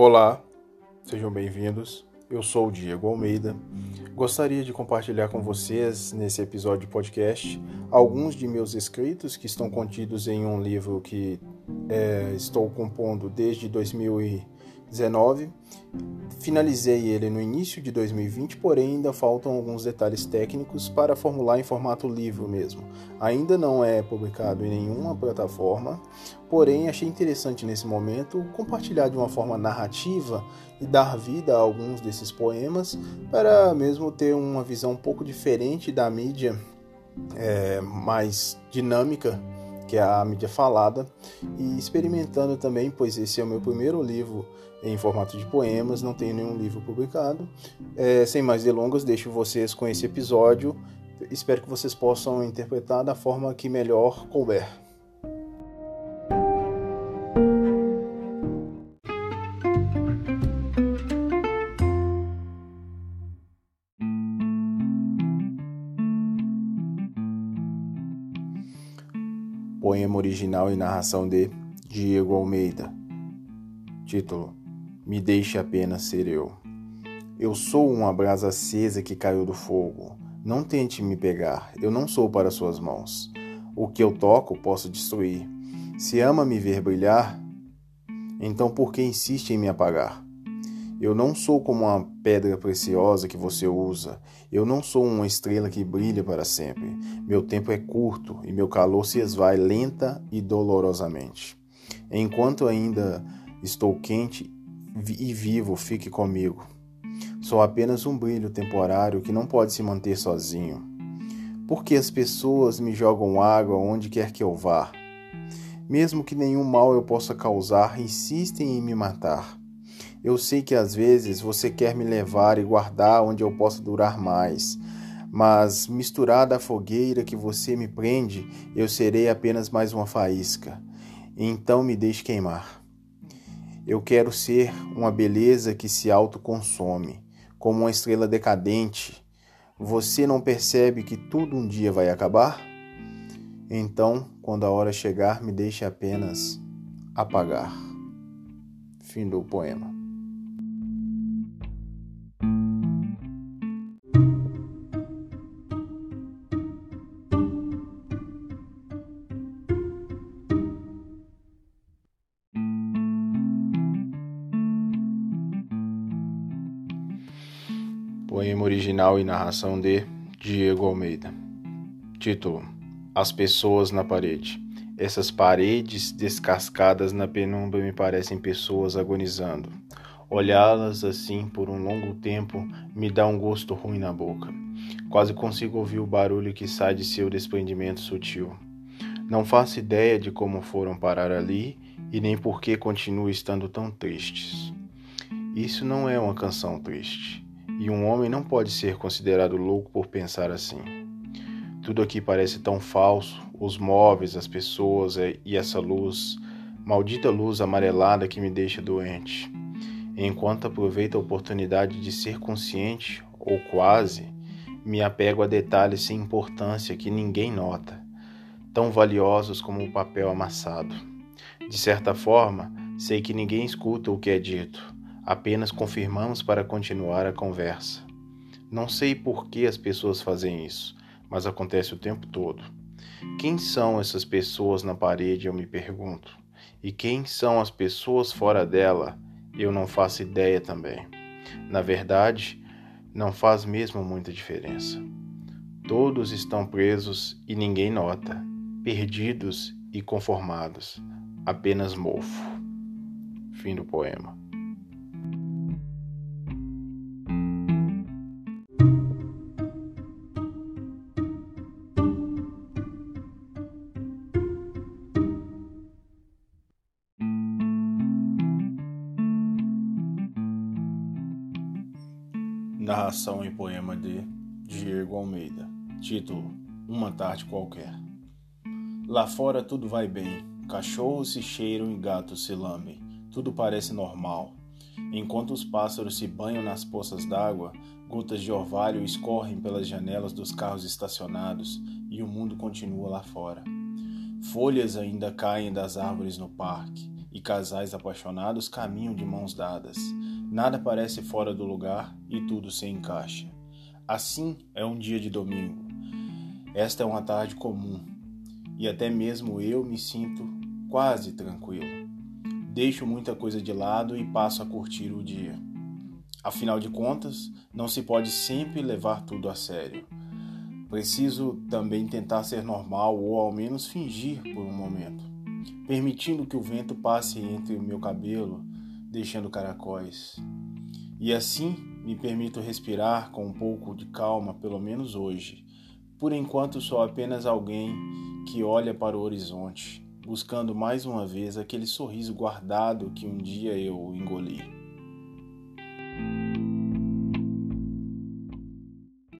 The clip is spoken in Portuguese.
Olá, sejam bem-vindos. Eu sou o Diego Almeida. Gostaria de compartilhar com vocês, nesse episódio de podcast, alguns de meus escritos que estão contidos em um livro que é, estou compondo desde 2019 Finalizei ele no início de 2020, porém ainda faltam alguns detalhes técnicos para formular em formato livro mesmo. Ainda não é publicado em nenhuma plataforma, porém achei interessante nesse momento compartilhar de uma forma narrativa e dar vida a alguns desses poemas para mesmo ter uma visão um pouco diferente da mídia é, mais dinâmica que é a mídia falada, e experimentando também, pois esse é o meu primeiro livro em formato de poemas, não tenho nenhum livro publicado. É, sem mais delongas, deixo vocês com esse episódio. Espero que vocês possam interpretar da forma que melhor couber. Poema original e narração de Diego Almeida. Título: Me deixe apenas ser eu. Eu sou uma brasa acesa que caiu do fogo. Não tente me pegar, eu não sou para suas mãos. O que eu toco posso destruir. Se ama me ver brilhar, então por que insiste em me apagar? Eu não sou como uma pedra preciosa que você usa. Eu não sou uma estrela que brilha para sempre. Meu tempo é curto e meu calor se esvai lenta e dolorosamente. Enquanto ainda estou quente e vivo, fique comigo. Sou apenas um brilho temporário que não pode se manter sozinho. Porque as pessoas me jogam água onde quer que eu vá. Mesmo que nenhum mal eu possa causar, insistem em me matar. Eu sei que às vezes você quer me levar e guardar onde eu possa durar mais, mas misturada à fogueira que você me prende, eu serei apenas mais uma faísca. Então me deixe queimar. Eu quero ser uma beleza que se autoconsome, como uma estrela decadente. Você não percebe que tudo um dia vai acabar? Então, quando a hora chegar, me deixe apenas apagar. Fim do poema. Poema original e narração de Diego Almeida. Título: As pessoas na parede. Essas paredes descascadas na penumbra me parecem pessoas agonizando. Olhá-las assim por um longo tempo me dá um gosto ruim na boca. Quase consigo ouvir o barulho que sai de seu desprendimento sutil. Não faço ideia de como foram parar ali e nem por que continuam estando tão tristes. Isso não é uma canção triste. E um homem não pode ser considerado louco por pensar assim. Tudo aqui parece tão falso: os móveis, as pessoas e essa luz, maldita luz amarelada que me deixa doente. Enquanto aproveito a oportunidade de ser consciente, ou quase, me apego a detalhes sem importância que ninguém nota, tão valiosos como o papel amassado. De certa forma, sei que ninguém escuta o que é dito Apenas confirmamos para continuar a conversa. Não sei por que as pessoas fazem isso, mas acontece o tempo todo. Quem são essas pessoas na parede, eu me pergunto. E quem são as pessoas fora dela, eu não faço ideia também. Na verdade, não faz mesmo muita diferença. Todos estão presos e ninguém nota, perdidos e conformados, apenas mofo. Fim do poema. Narração e poema de Diego Almeida. Título: Uma tarde qualquer. Lá fora tudo vai bem. Cachorros se cheiram e gatos se lambem. Tudo parece normal. Enquanto os pássaros se banham nas poças d'água, gotas de orvalho escorrem pelas janelas dos carros estacionados e o mundo continua lá fora. Folhas ainda caem das árvores no parque e casais apaixonados caminham de mãos dadas. Nada parece fora do lugar e tudo se encaixa. Assim é um dia de domingo. Esta é uma tarde comum e até mesmo eu me sinto quase tranquilo. Deixo muita coisa de lado e passo a curtir o dia. Afinal de contas, não se pode sempre levar tudo a sério. Preciso também tentar ser normal ou ao menos fingir por um momento, permitindo que o vento passe entre o meu cabelo, deixando caracóis. E assim me permito respirar com um pouco de calma, pelo menos hoje. Por enquanto sou apenas alguém que olha para o horizonte, buscando mais uma vez aquele sorriso guardado que um dia eu engoli.